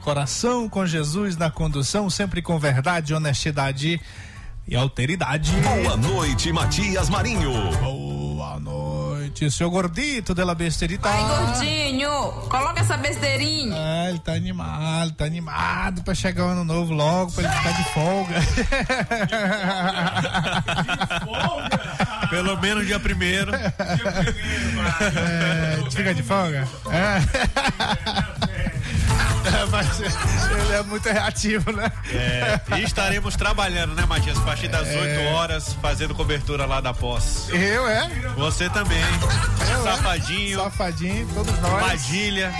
Coração, com Jesus na condução, sempre com verdade, honestidade e alteridade. Boa noite, Matias Marinho. Boa noite, seu gordito de la besterita. Ai, gordinho, coloca essa besteirinha. Ah, ele tá animado, ele tá animado pra chegar o ano novo logo, pra ele ficar de folga. Pelo menos dia primeiro. É, fica de folga? É. Mas ele é muito reativo, né? É, e estaremos trabalhando, né, Matias? A partir das 8 horas, fazendo cobertura lá da posse. Eu, é? Você também. Eu, é? Safadinho. Safadinho, todos nós. Padilha.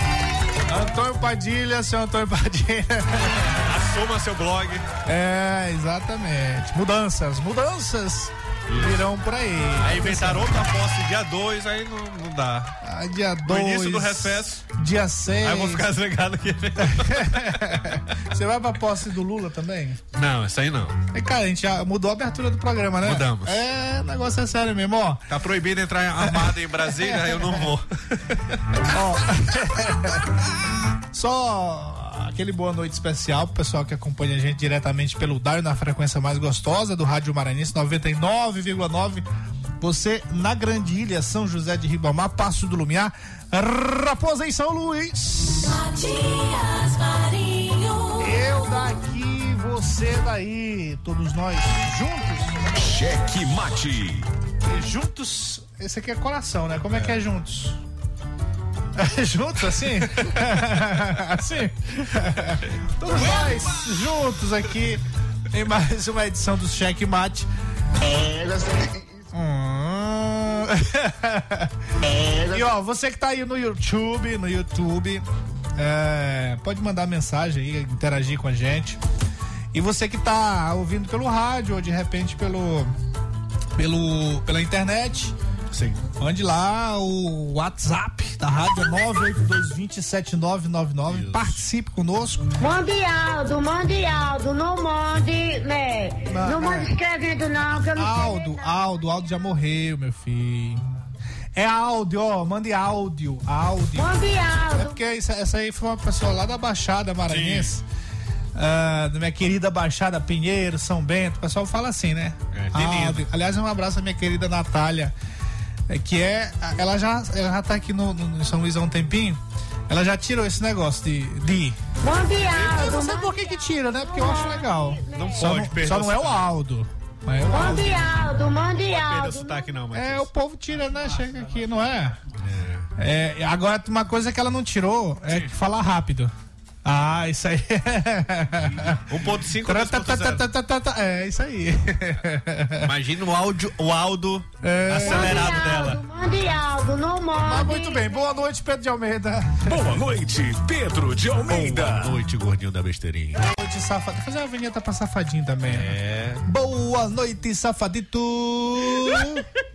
Antônio Padilha, seu Antônio Padilha. Assuma seu blog. É, exatamente. Mudanças, mudanças virão por aí. Aí inventaram outra posse dia 2, aí não, não dá. Ah, dia No 2. início do recesso. Dia 6. Aí eu vou ficar desligado aqui. Você vai pra posse do Lula também? Não, isso aí não. É, cara, a gente já mudou a abertura do programa, né? Mudamos. É, o negócio é sério mesmo, ó. Tá proibido entrar armado em Brasília, eu não vou. Ó, Só aquele boa noite especial pro pessoal que acompanha a gente diretamente pelo Dário na frequência mais gostosa do Rádio Maranhense 99,9. Você na Grande Ilha, São José de Ribamar, Passo do Lumiar, Raposa em São Luís. Matias Marinho. Eu daqui, você daí, todos nós juntos. Cheque Mate. E juntos, esse aqui é coração, né? Como é, que é juntos? juntos assim? assim? Todos nós juntos aqui em mais uma edição do Cheque Mate. Hum. e ó, você que tá aí no YouTube, no YouTube, é, pode mandar mensagem aí, interagir com a gente. E você que tá ouvindo pelo rádio ou de repente pelo, pelo pela internet, Sim. Mande lá o WhatsApp da rádio 982207999. Participe conosco. Mande Aldo, mande Aldo, não mande, né? Não, Não mande é. escrevendo não, que eu não sei Aldo, não. Aldo, Aldo já morreu, meu filho. É áudio, ó, mande áudio, áudio. Mande É Aldo. porque isso- essa aí foi uma pessoa lá da Baixada Maranhense. ah, da minha querida Baixada Pinheiro, São Bento. O pessoal fala assim, né? É. Áudio. Aliás, um abraço à minha querida Natália. É, que é. Ela já, ela já tá aqui no, no- São Luís há um tempinho. Ela já tirou esse negócio de. de Mande eu Aldo. não sei por que que tira, né? Porque eu acho legal. Não Só pode não, perder só não é o. Aldo. Mas é o Aldo. Mande Aldo, mande Perda o Aldo. sotaque não. É, o povo tira, né? Chega aqui, não é? É, agora, uma coisa que ela não tirou é falar rápido. Ah, isso aí. 1.5 ou 2.0? É, isso aí. Imagina o áudio, o áudio É. acelerado Mande dela. Aldo, mande Aldo, não Mas mande. muito bem. Boa noite, Pedro de Almeida. Boa noite, Pedro de Almeida. Boa noite, gordinho da besteirinha. Boa noite, safadinho. Fazer uma vinheta pra safadinho também. É. Boa noite, safadito.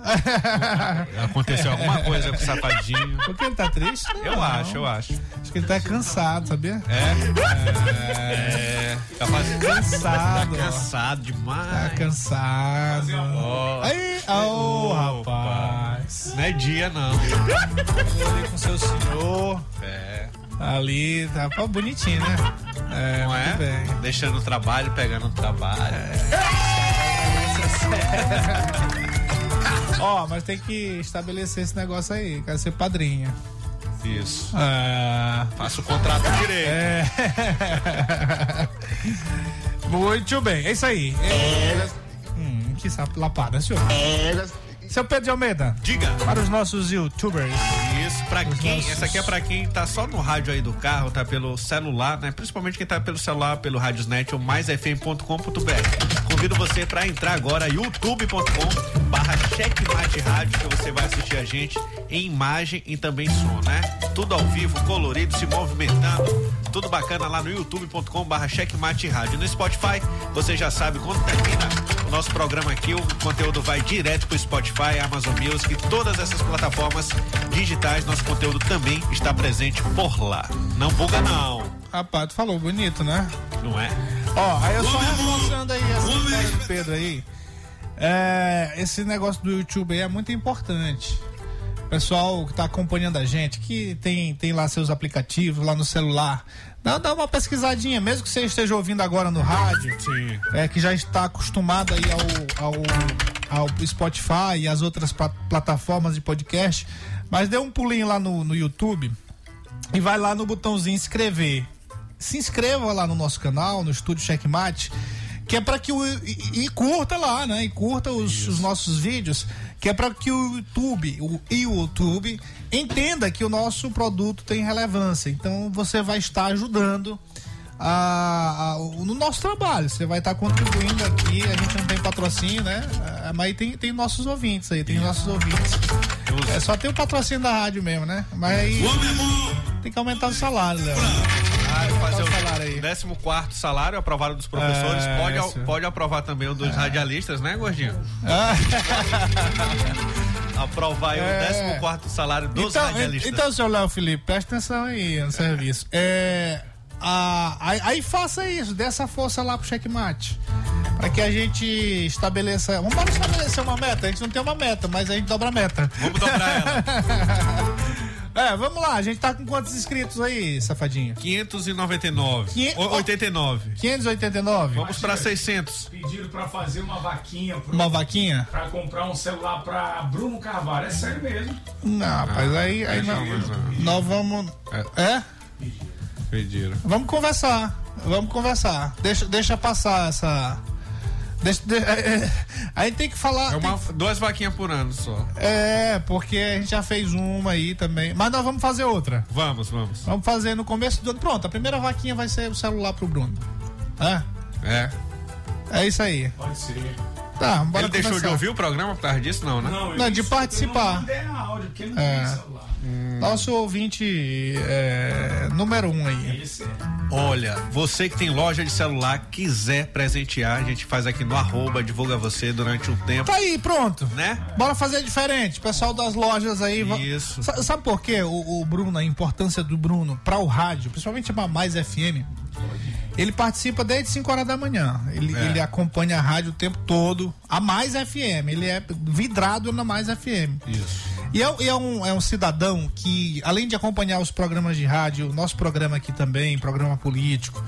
Aconteceu alguma coisa com o safadinho. Por que ele tá triste? Eu Não. acho, eu acho. Acho que ele tá cansado, sabia? É. É. Tá fazendo. Cansado. Tá cansado Tá demais. cansado. Ó. Aí, oh, rapaz. paz. Não é dia, não. Ali com seu senhor. É. Ali, tá pô, bonitinho, né? É, Não é? bem. Deixando o trabalho, pegando o trabalho. Ó, mas tem que estabelecer esse negócio aí. Quero ser padrinho. Isso. Ah, Faça o contrato direito. é. Muito bem, é isso aí. É... Hum, que lapada, senhor. Seu Pedro de Almeida, Diga. para os nossos youtubers. Isso, pra Os quem. nossos- Essa aqui é pra quem tá só no rádio aí do carro, tá pelo celular, né? Principalmente quem tá pelo celular, pelo Radiosnet ou maisfm.com.br. Convido você pra entrar agora, youtube.com barra checkmate rádio, que você vai assistir a gente em imagem e também som, né? Tudo ao vivo, colorido, se movimentando. Tudo bacana lá no youtube.com barra checkmate rádio. No Spotify, você já sabe quando termina o nosso programa aqui, o conteúdo vai direto pro Spotify, Amazon Music, todas essas plataformas digitais, nosso conteúdo também está presente por lá. Não buga não, Rapaz, tu falou bonito, né? não é? Ó, aí eu só reforçando aí essa ideia do Pedro aí. É, esse negócio do YouTube aí é muito importante. Pessoal que tá acompanhando a gente, que tem, tem lá seus aplicativos lá no celular, dá, dá uma pesquisadinha, mesmo que você esteja ouvindo agora no rádio, Sim. é, que já está acostumado aí ao, ao, ao Spotify e as outras pla- plataformas de podcast, mas dê um pulinho lá no, no YouTube e vai lá no botãozinho inscrever. Se inscreva lá no nosso canal, no Estúdio Checkmate, que é para que o e, e curta lá, né? E curta os, os nossos vídeos, que é para que o YouTube, o YouTube entenda que o nosso produto tem relevância. Então você vai estar ajudando a, a- no nosso trabalho. Você vai estar contribuindo aqui. A gente não tem patrocínio, né? Ah, Mas tem, tem nossos ouvintes aí, tem nossos ouvintes. É só tem o patrocínio da rádio mesmo, né? Mas aí tem que aumentar o salário, Léo. Ah, fazer o salário aí. o 14 salário aprovado dos professores. É, pode, isso. pode aprovar também o dos radialistas, né, Gordinho? Ah, Aprovar É. o 14 salário dos então, radialistas. então, senhor Léo Felipe, presta atenção aí no serviço. É, a- aí, aí faça isso, dê essa força lá pro checkmate. Pra que a gente estabeleça. Vamos estabelecer uma meta. A gente não tem uma meta, mas a gente dobra a meta. Vamos dobrar ela. É, vamos lá. A gente tá com quantos inscritos aí, safadinho? 599. Quinhe- O- 89. 589? Vamos pra 600. Pediram pra fazer uma vaquinha pro, Uma vaquinha? pra comprar um celular pra Bruno Carvalho. É sério mesmo. Não, rapaz, aí, aí nós, nós vamos. É? Pediram. Vamos conversar. Vamos conversar. Deixa, deixa passar essa. Deixa, de- é, é, a gente tem que falar. É uma, tem- duas vaquinhas por ano só. é, porque a gente já fez uma aí também. Mas nós vamos fazer outra. Vamos, vamos. Vamos fazer no começo do ano. Pronto, a primeira vaquinha vai ser o celular pro Bruno. É? É. É isso aí. Pode ser. Tá, bora Ele deixou de começar. ouvir o programa por causa disso, não, né? Não, Não, de participar. não áudio, porque não É. tem celular. Nosso ouvinte é, número um aí. Esse é. Olha, você que tem loja de celular, quiser presentear, a gente faz aqui no arroba, divulga você durante um tempo, Tá aí, pronto. né? Bora fazer diferente. Pessoal das lojas aí. va- Isso. Sa- Sabe por quê? O, o Bruno, a importância do Bruno para o rádio, principalmente pra Mais FM. Ele participa desde 5 horas da manhã. Ele, É. ele acompanha a rádio o tempo todo. A Mais FM. Ele é vidrado na Mais FM. Isso. E é, é um, é um cidadão que, além de acompanhar os programas de rádio, o nosso programa aqui também, programa político,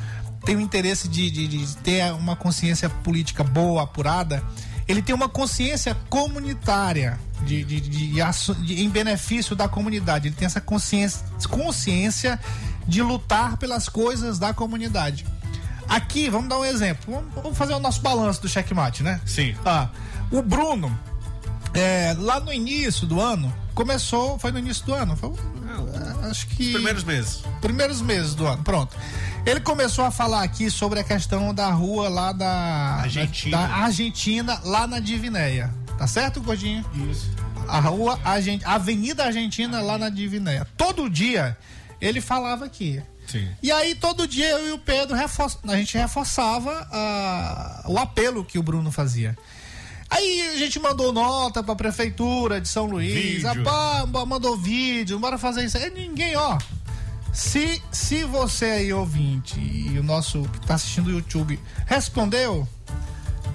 tem o interesse de, de- de ter uma consciência política boa, apurada. Ele tem uma consciência comunitária de, de- de- em benefício da comunidade. Ele tem essa consciência, consciência de lutar pelas coisas da comunidade. Aqui, vamos dar um exemplo. Vamos, vamos fazer o nosso balanço do checkmate, né? Sim. Ah, o Bruno, é, lá no início do ano, começou, foi no início do ano, foi, é, acho que Primeiros meses. primeiros meses do ano, pronto. Ele começou a falar aqui sobre a questão da rua lá da Argentina. da Argentina, lá na Divinéia. Tá certo, Gordinho? Isso. A rua Avenida Argentina lá na Divinéia. Todo dia ele falava aqui. Sim. E aí todo dia eu e o Pedro refor- a gente reforçava ah, o apelo que o Bruno fazia. Aí a gente mandou nota pra prefeitura de São Luís, Vídeo. rapá, mandou vídeo, bora fazer isso. Aí ninguém, ó. Se, se você aí, ouvinte, e o nosso que tá assistindo o YouTube respondeu,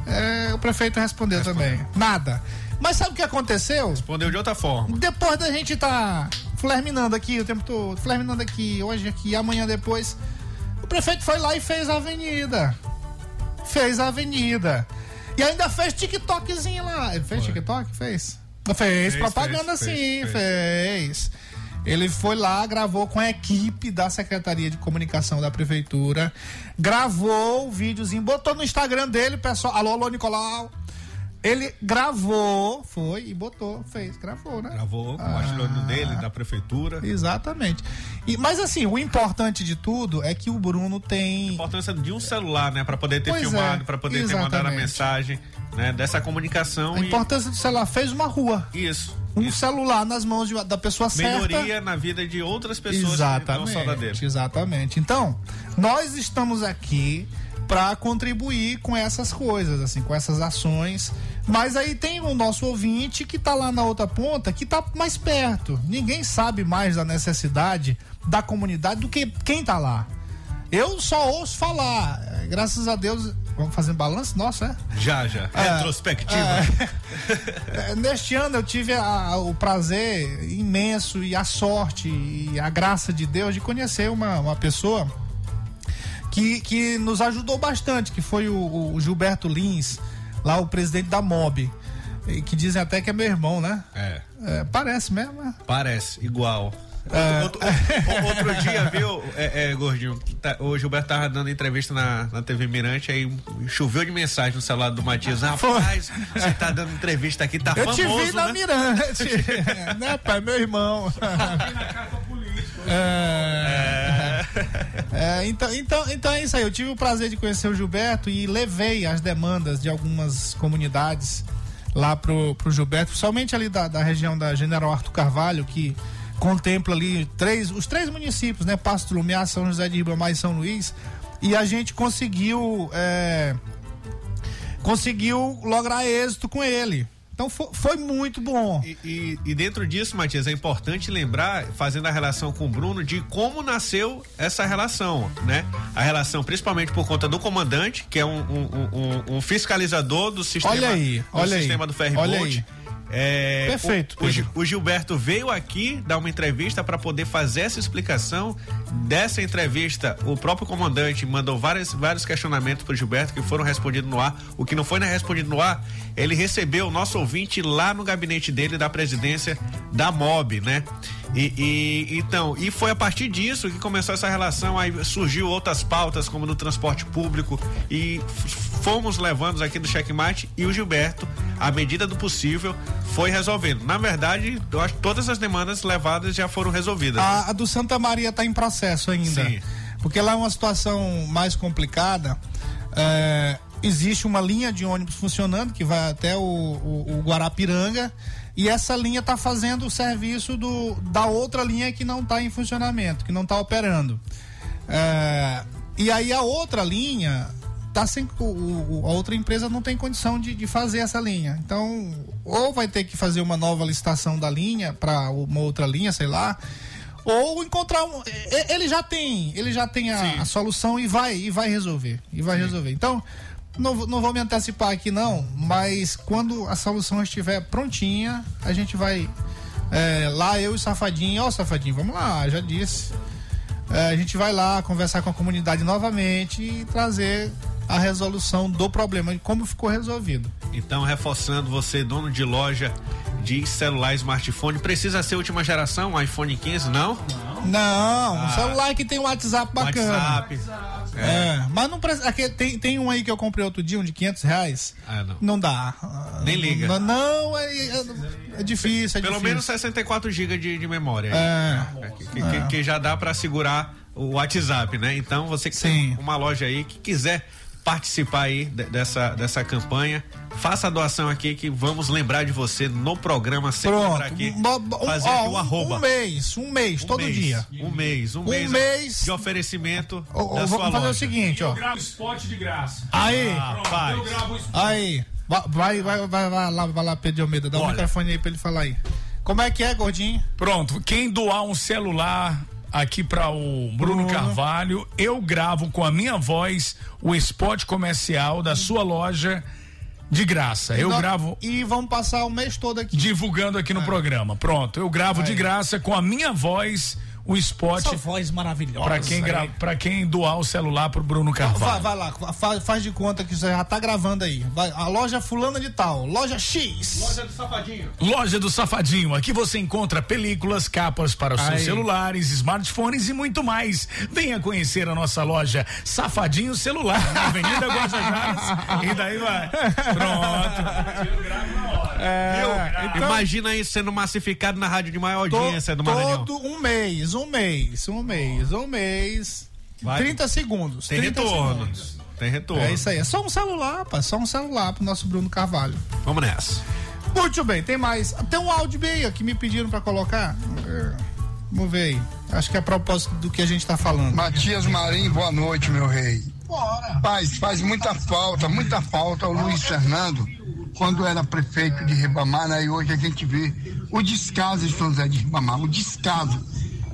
é, o prefeito respondeu também. Nada. Mas sabe o que aconteceu? Respondeu de outra forma. Depois da gente tá flerminando aqui o tempo todo, flerminando aqui, hoje aqui, amanhã depois, o prefeito foi lá e fez a avenida. Fez a avenida. E ainda fez TikTokzinho lá. Ele fez TikTok? Fez. Fez, Fez, propaganda fez, sim, fez, fez. Ele foi lá, gravou com a equipe da Secretaria de Comunicação da Prefeitura, gravou o videozinho, botou no Instagram dele, pessoal. Alô, alô, Nicolau. Ele gravou, foi e botou, fez, gravou, né? Gravou, compartilhou no dele, da prefeitura. Exatamente. E, mas assim, o importante de tudo é que o Bruno tem. importância de um celular, né, Pra poder ter Pois filmado, é, pra poder ter mandado a exatamente. mensagem, né, dessa comunicação A importância do celular fez uma rua. e isso. Um isso. celular nas mãos de- da pessoa certa. Melhoria na vida de outras pessoas que não só da dele. Exatamente, exatamente. Então, nós estamos aqui para contribuir com essas coisas, assim, com essas ações. Mas aí tem o nosso ouvinte que tá lá na outra ponta, que tá mais perto. Ninguém sabe mais da necessidade da comunidade do que quem tá lá. Eu só ouço falar. É, Graças a Deus, vamos fazer um balanço? Nossa, é? Já, já. Retrospectiva. É, Neste ano eu tive a- o prazer imenso e a sorte e a graça de Deus de conhecer uma, uma pessoa que, que nos ajudou bastante, que foi o, o Gilberto Lins, lá o presidente da MOB, que dizem até que é meu irmão, né? É. É, parece mesmo, né? Parece, igual. É. Outro, outro- outro dia, viu, é, é, Gordinho, tá- o Gilberto tava dando entrevista na, na TV Mirante, aí choveu de mensagem no celular do Matias. Rapaz, você tá dando entrevista aqui, tá Eu famoso, te vi na né? Mirante, né, pai? Meu irmão. É, É, então, então, então é isso aí. Eu tive o prazer de conhecer o Gilberto e levei as demandas de algumas comunidades lá pro, pro Gilberto, principalmente ali da, da região da General Arthur Carvalho, que contempla ali três, os três municípios, né? Pasto Lumiar, São José de Ribamar e São Luís. E a gente conseguiu. é, conseguiu lograr êxito com ele. Então fo- foi, muito bom. E, e- e dentro disso, Matias, é importante lembrar, fazendo a relação com o Bruno, de como nasceu essa relação, né? A relação, principalmente por conta do comandante, que é um, um- um- um fiscalizador do sistema, Olha aí, do, olha aí, sistema do olha ferryboat. aí. É, Perfeito, o- O, Gilberto veio aqui dar uma entrevista para poder fazer essa explicação. Dessa entrevista, o próprio comandante mandou vários, vários questionamentos para o Gilberto que foram respondidos no ar. O que não foi né, respondido no ar, ele recebeu o nosso ouvinte lá no gabinete dele da presidência da MOB, né? E, e- então, e foi a partir disso que começou essa relação. Aí surgiu outras pautas, como no transporte público, e fomos levando aqui do checkmate e o Gilberto, à medida do possível, foi resolvendo. Na verdade, eu acho que todas as demandas levadas já foram resolvidas. né? A, a do Santa Maria está em processo ainda. Sim. Porque lá é uma situação mais complicada. É, existe uma linha de ônibus funcionando que vai até o, o- o Guarapiranga. E essa linha está fazendo o serviço do, da outra linha que não está em funcionamento, que não está operando. É, e aí a outra linha tá sem o- o- a outra empresa não tem condição de, de fazer essa linha. Então, ou vai ter que fazer uma nova licitação da linha para uma outra linha, sei lá, ou encontrar um, ele já tem, ele já tem a, a solução e vai e vai resolver, e vai resolver. Então, não, vou- não vou me antecipar aqui não, mas quando a solução estiver prontinha, a gente vai é, lá eu e o Safadinho, ó Safadinho, vamos lá, já disse. É, a gente vai lá conversar com a comunidade novamente e trazer a resolução do problema e como ficou resolvido. Então, reforçando você, dono de loja de celular smartphone, precisa ser última geração, um iPhone 15, não? Não, um Ah. celular que tem um WhatsApp bacana. WhatsApp. É, mas não precisa. aqui Tem, tem um aí que eu comprei outro dia, um de 500 reais. Ah, não. Não dá. Nem liga. Não, não, é, é- é difícil. É Pelo difícil. menos 64 GB de, de memória. É. É, que, que- que já dá para segurar o WhatsApp, né? Então você que tem Sim. uma loja aí que quiser participar aí de- dessa, dessa campanha, faça a doação aqui que vamos lembrar de você no programa sempre Pronto. aqui. Fazer ó, aqui o arroba. Um mês, um mês, Um todo mês, dia. Um mês, um, Um mês, mês. de oferecimento Ó, da sua vamos fazer loja. o seguinte, ó. Eu gravo spot de graça. Aí, Pronto, Rapaz. eu gravo spot. aí. Va- Vai, vai, vai, vai lá, vai lá, Pedro Almeida. Dá o Olha. microfone aí pra ele falar aí. Como é que é, gordinho? Pronto, quem doar um celular aqui para o Bruno, Bruno. Carvalho, eu gravo com a minha voz o spot comercial da sua loja De graça. Eu Não- gravo E vamos passar o mês todo aqui. divulgando aqui no programa. Pronto, eu gravo de Aí. graça com a minha voz o spot Essa voz maravilhosa. para quem, gra... pra quem doar o celular pro Bruno Vai, Carvalho. vai lá, fa- faz de conta que você já tá gravando aí. Vai, a loja fulana de tal, loja X. Loja do Safadinho. Loja do Safadinho, aqui você encontra películas, capas para os seus Aí. celulares, smartphones e muito mais. Venha conhecer a nossa loja Safadinho Celular, na Avenida Guajajaras. e daí vai. Pronto. É, então, Imagina isso sendo massificado na rádio de maior to- audiência do Maranhão. todo um mês, um mês, um mês, um mês. Vai. 30 segundos. Tem 30 retorno. segundos. Tem retorno. É isso aí, é só um celular, pá, só um celular pro nosso Bruno Carvalho. Vamos nessa. Muito bem, tem mais. Tem um áudio ó, que me pediram pra colocar. É, Vamos ver aí. Acho que é a propósito do que a gente tá falando. Matias Marim, boa noite, meu rei. Bora. Faz, faz muita falta, muita falta o Luiz Fernando, quando era prefeito de Ribamar, né? E hoje a gente vê o descaso de São José de Ribamar, o descaso.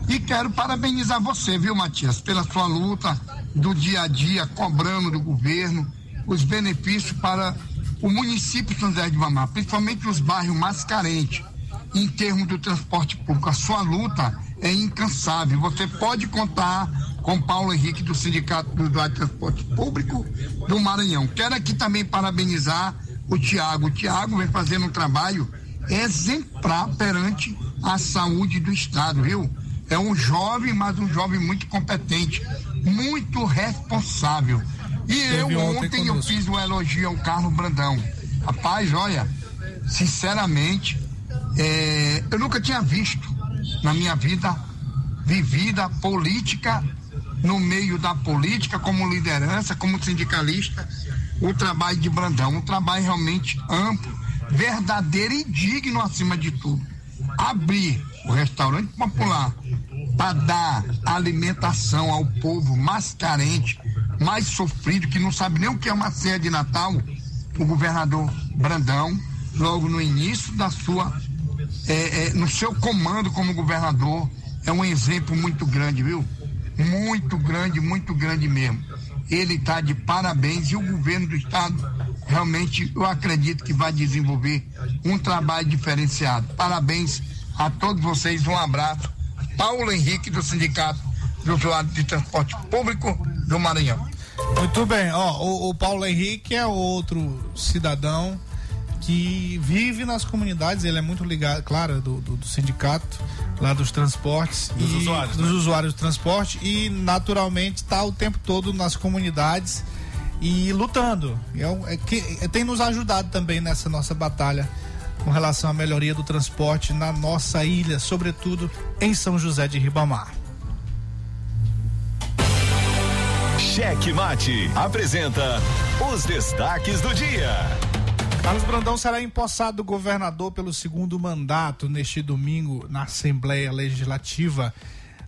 E quero parabenizar você, viu, Matias, pela sua luta do dia a dia, cobrando do governo os benefícios para o município de São José de Ribamar, principalmente os bairros mais carentes em termos do transporte público. A sua luta é incansável. Você pode contar com Paulo Henrique do Sindicato do Transporte Público do Maranhão. Quero aqui também parabenizar o Tiago. O Tiago vem fazendo um trabalho exemplar perante a saúde do Estado, viu? É um jovem, mas um jovem muito competente, muito responsável. E eu Esteve ontem ontem eu fiz um elogio ao Carlos Brandão. Rapaz, olha, sinceramente, é, eu nunca tinha visto na minha vida vivida política, no meio da política, como liderança, como sindicalista, o trabalho de Brandão. Um trabalho realmente amplo, verdadeiro e digno acima de tudo. Abrir o restaurante popular para dar alimentação ao povo mais carente, mais sofrido, que não sabe nem o que é uma ceia de Natal, o governador Brandão, logo no início da sua, é, é, no seu comando como governador, é um exemplo muito grande, viu? Muito grande, muito grande mesmo. Ele está de parabéns e o governo do estado realmente eu acredito que vai desenvolver um trabalho diferenciado. Parabéns a todos vocês, um abraço. Paulo Henrique do Sindicato do Usuário de Transporte Público do Maranhão. Muito bem, ó, o, o Paulo Henrique é outro cidadão que vive nas comunidades, ele é muito ligado, claro, do, do, do sindicato lá dos transportes Dos e usuários, dos né? usuários do transporte e naturalmente está o tempo todo nas comunidades e lutando. É, é que, é- tem nos ajudado também nessa nossa batalha com relação à melhoria do transporte na nossa ilha, sobretudo em São José de Ribamar. Cheque Mate apresenta os destaques do dia. Carlos Brandão será empossado governador pelo segundo mandato neste domingo na Assembleia Legislativa.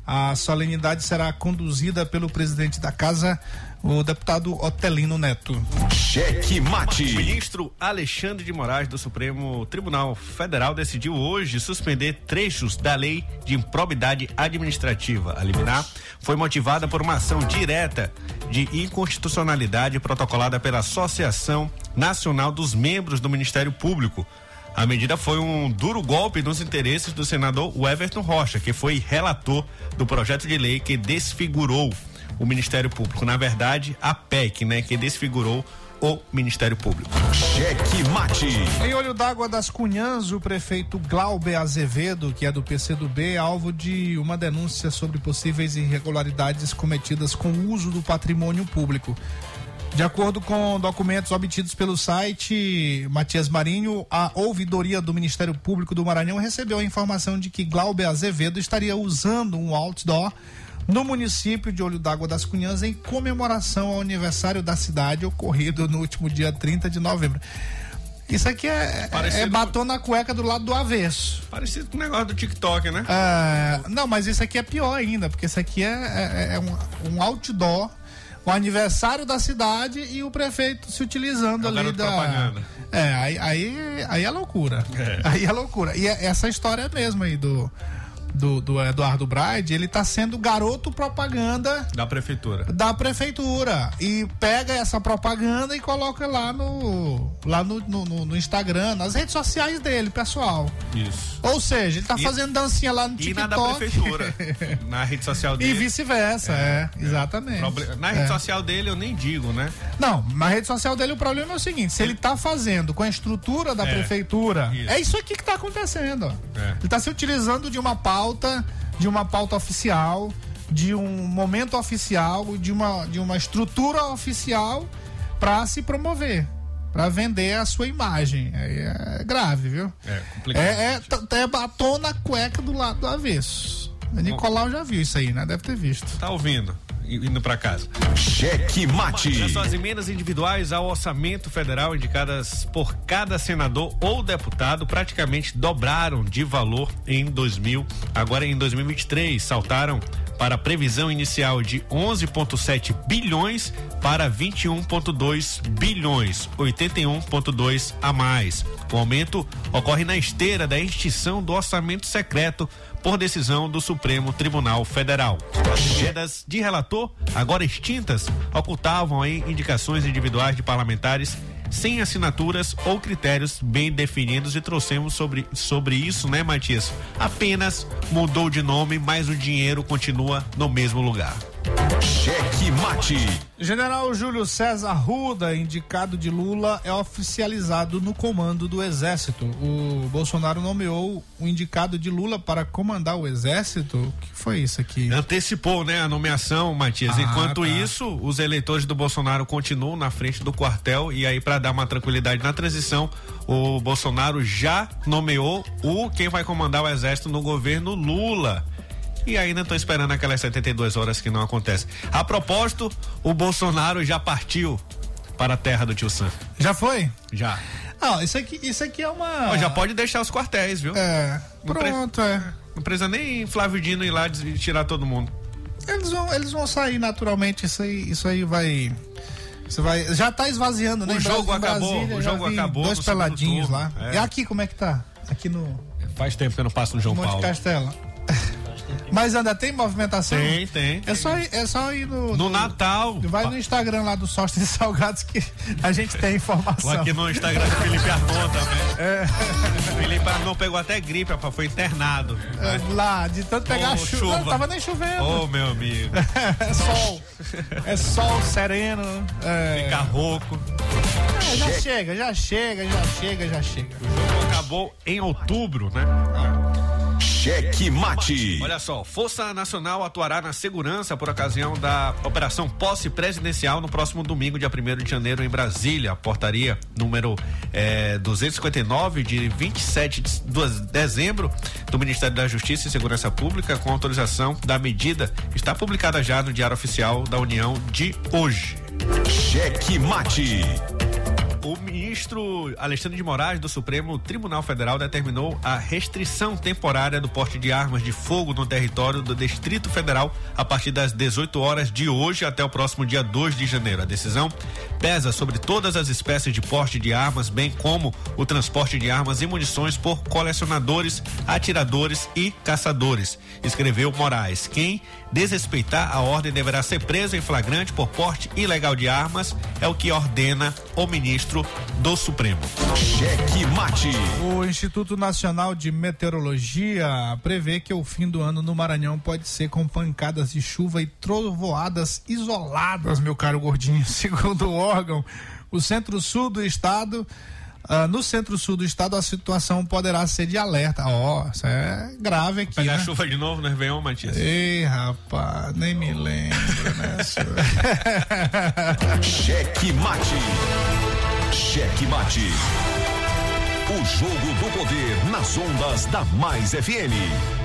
A solenidade será conduzida pelo presidente da casa, o deputado Otelino Neto. Cheque O Mate. ministro Alexandre de Moraes do Supremo Tribunal Federal decidiu hoje suspender trechos da lei de improbidade administrativa. A liminar foi motivada por uma ação direta de inconstitucionalidade protocolada pela Associação Nacional dos Membros do Ministério Público. A medida foi um duro golpe nos interesses do senador Everton Rocha, que foi relator do projeto de lei que desfigurou o Ministério Público. Na verdade, a PEC, né, que desfigurou o Ministério Público. Cheque Mate. Em Olho d'Água das Cunhãs, o prefeito Glauber Azevedo, que é do PCdoB, é alvo de uma denúncia sobre possíveis irregularidades cometidas com o uso do patrimônio público. De acordo com documentos obtidos pelo site Matias Marinho, a ouvidoria do Ministério Público do Maranhão recebeu a informação de que Glauber Azevedo estaria usando um outdoor no município de Olho d'Água das Cunhãs em comemoração ao aniversário da cidade ocorrido no último dia 30 de novembro. Isso aqui é, Parecido é batom na cueca do lado do avesso. Parecido com o negócio do TikTok, né? É, não, mas isso aqui é pior ainda, porque isso aqui é, é- é um, um outdoor, o aniversário da cidade e o prefeito se utilizando É ali da. propaganda. É, aí, aí, aí é loucura. É. Aí é loucura. E é- essa história é mesmo aí do, do, do Eduardo Braide, ele tá sendo garoto propaganda Da prefeitura. da prefeitura e pega essa propaganda e coloca lá no lá no, no, no- Instagram, nas redes sociais dele, pessoal. Isso. Ou seja, ele tá E- fazendo dancinha lá no E na da TikTok. prefeitura. na rede social E dele. vice-versa, é, exatamente. Proble- Na rede É. social dele eu nem digo, né? Não, na rede social dele o problema é o seguinte: se ele tá fazendo com a estrutura da É, prefeitura, isso. é isso aqui que tá acontecendo. É. Ele tá se utilizando de uma pauta, de uma pauta oficial, de um momento oficial, de uma, de uma estrutura oficial para se promover, para vender a sua imagem. Aí É, grave, viu? É, complicado. É, é, é batom na cueca do lado do avesso. O Nicolau já viu isso aí, né? Deve ter visto. Tá ouvindo? Indo pra casa. Cheque mate. As emendas individuais ao orçamento federal indicadas por cada senador ou deputado praticamente dobraram de valor em 2000. Agora em 2023 saltaram para a previsão inicial de 11,7 bilhões para 21,2 bilhões, 81,2 a mais. O aumento ocorre na esteira da extinção do orçamento secreto por decisão do Supremo Tribunal Federal. As de relator, agora extintas, ocultavam aí indicações individuais de parlamentares sem assinaturas ou critérios bem definidos e trouxemos sobre, sobre isso, né, Matias? Apenas mudou de nome, mas o dinheiro continua no mesmo lugar. Cheque mate. General Júlio César Ruda, indicado de Lula, é oficializado no comando do Exército. O Bolsonaro nomeou o indicado de Lula para comandar o Exército. O que foi isso aqui? Antecipou, né, a nomeação, Matias. Ah, Enquanto tá. isso, os eleitores do Bolsonaro continuam na frente do quartel e aí para dar uma tranquilidade na transição, o Bolsonaro já nomeou o quem vai comandar o exército no governo Lula. E ainda estou esperando aquelas 72 horas que não acontece. A propósito, o Bolsonaro já partiu para a terra do tio Sam. Já foi? Já. Ah, isso aqui, isso aqui é uma. Ó, já pode deixar os quartéis, viu? É. Não pre- Pronto, é. Não precisa nem Flávio Dino ir lá e tirar todo mundo. Eles vão, eles vão sair naturalmente. Isso aí, isso aí vai. Isso vai. Já tá esvaziando, né? O jogo acabou, Brasília, o jogo acabou Dois peladinhos lá. é. E aqui, como é que tá? Aqui no Faz tempo que eu não passo no João Monte Paulo. Castelo. Mas ainda tem movimentação? Tem, tem. É só, ir- é só ir no. No Natal. Vai no Instagram lá do Sócios e Salgados que a gente tem informação. Ou aqui no Instagram do Felipe Arnon também. Felipe Arnon pegou até gripe, rapaz, foi internado. É, lá, de tanto pegar Ô, chuva. chuva. Não, tava nem chovendo. Ô, meu amigo. é sol. É sol sereno. É, Fica rouco. é, já chega, já chega, já chega, já chega. O jogo acabou em outubro, né? Cheque mate. Olha só, Força Nacional atuará na segurança por ocasião da Operação Posse Presidencial no próximo domingo, dia 1 de janeiro, em Brasília. A portaria número eh, 259, de 27 de de dezembro, do Ministério da Justiça e Segurança Pública, com autorização da medida, está publicada já no Diário Oficial da União de hoje. Cheque mate. O ministro Alexandre de Moraes do Supremo Tribunal Federal determinou a restrição temporária do porte de armas de fogo no território do Distrito Federal a partir das 18 horas de hoje até o próximo dia 2 de janeiro. A decisão pesa sobre todas as espécies de porte de armas, bem como o transporte de armas e munições por colecionadores, atiradores e caçadores. Escreveu Moraes. Quem desrespeitar a ordem deverá ser preso em flagrante por porte ilegal de armas, é o que ordena o ministro do Supremo. Cheque mate. O Instituto Nacional de Meteorologia prevê que o fim do ano no Maranhão pode ser com pancadas de chuva e trovoadas isoladas, meu caro gordinho. Segundo o órgão, o centro-sul do estado. Ah, no centro-sul do estado, a situação poderá ser de alerta. Ó, isso é grave aqui. Pegar né? chuva de novo no Réveillon, Matias. Ei, rapaz, nem me lembro, né? senhor? Cheque mate. Cheque mate. O jogo do poder nas ondas da Mais FM.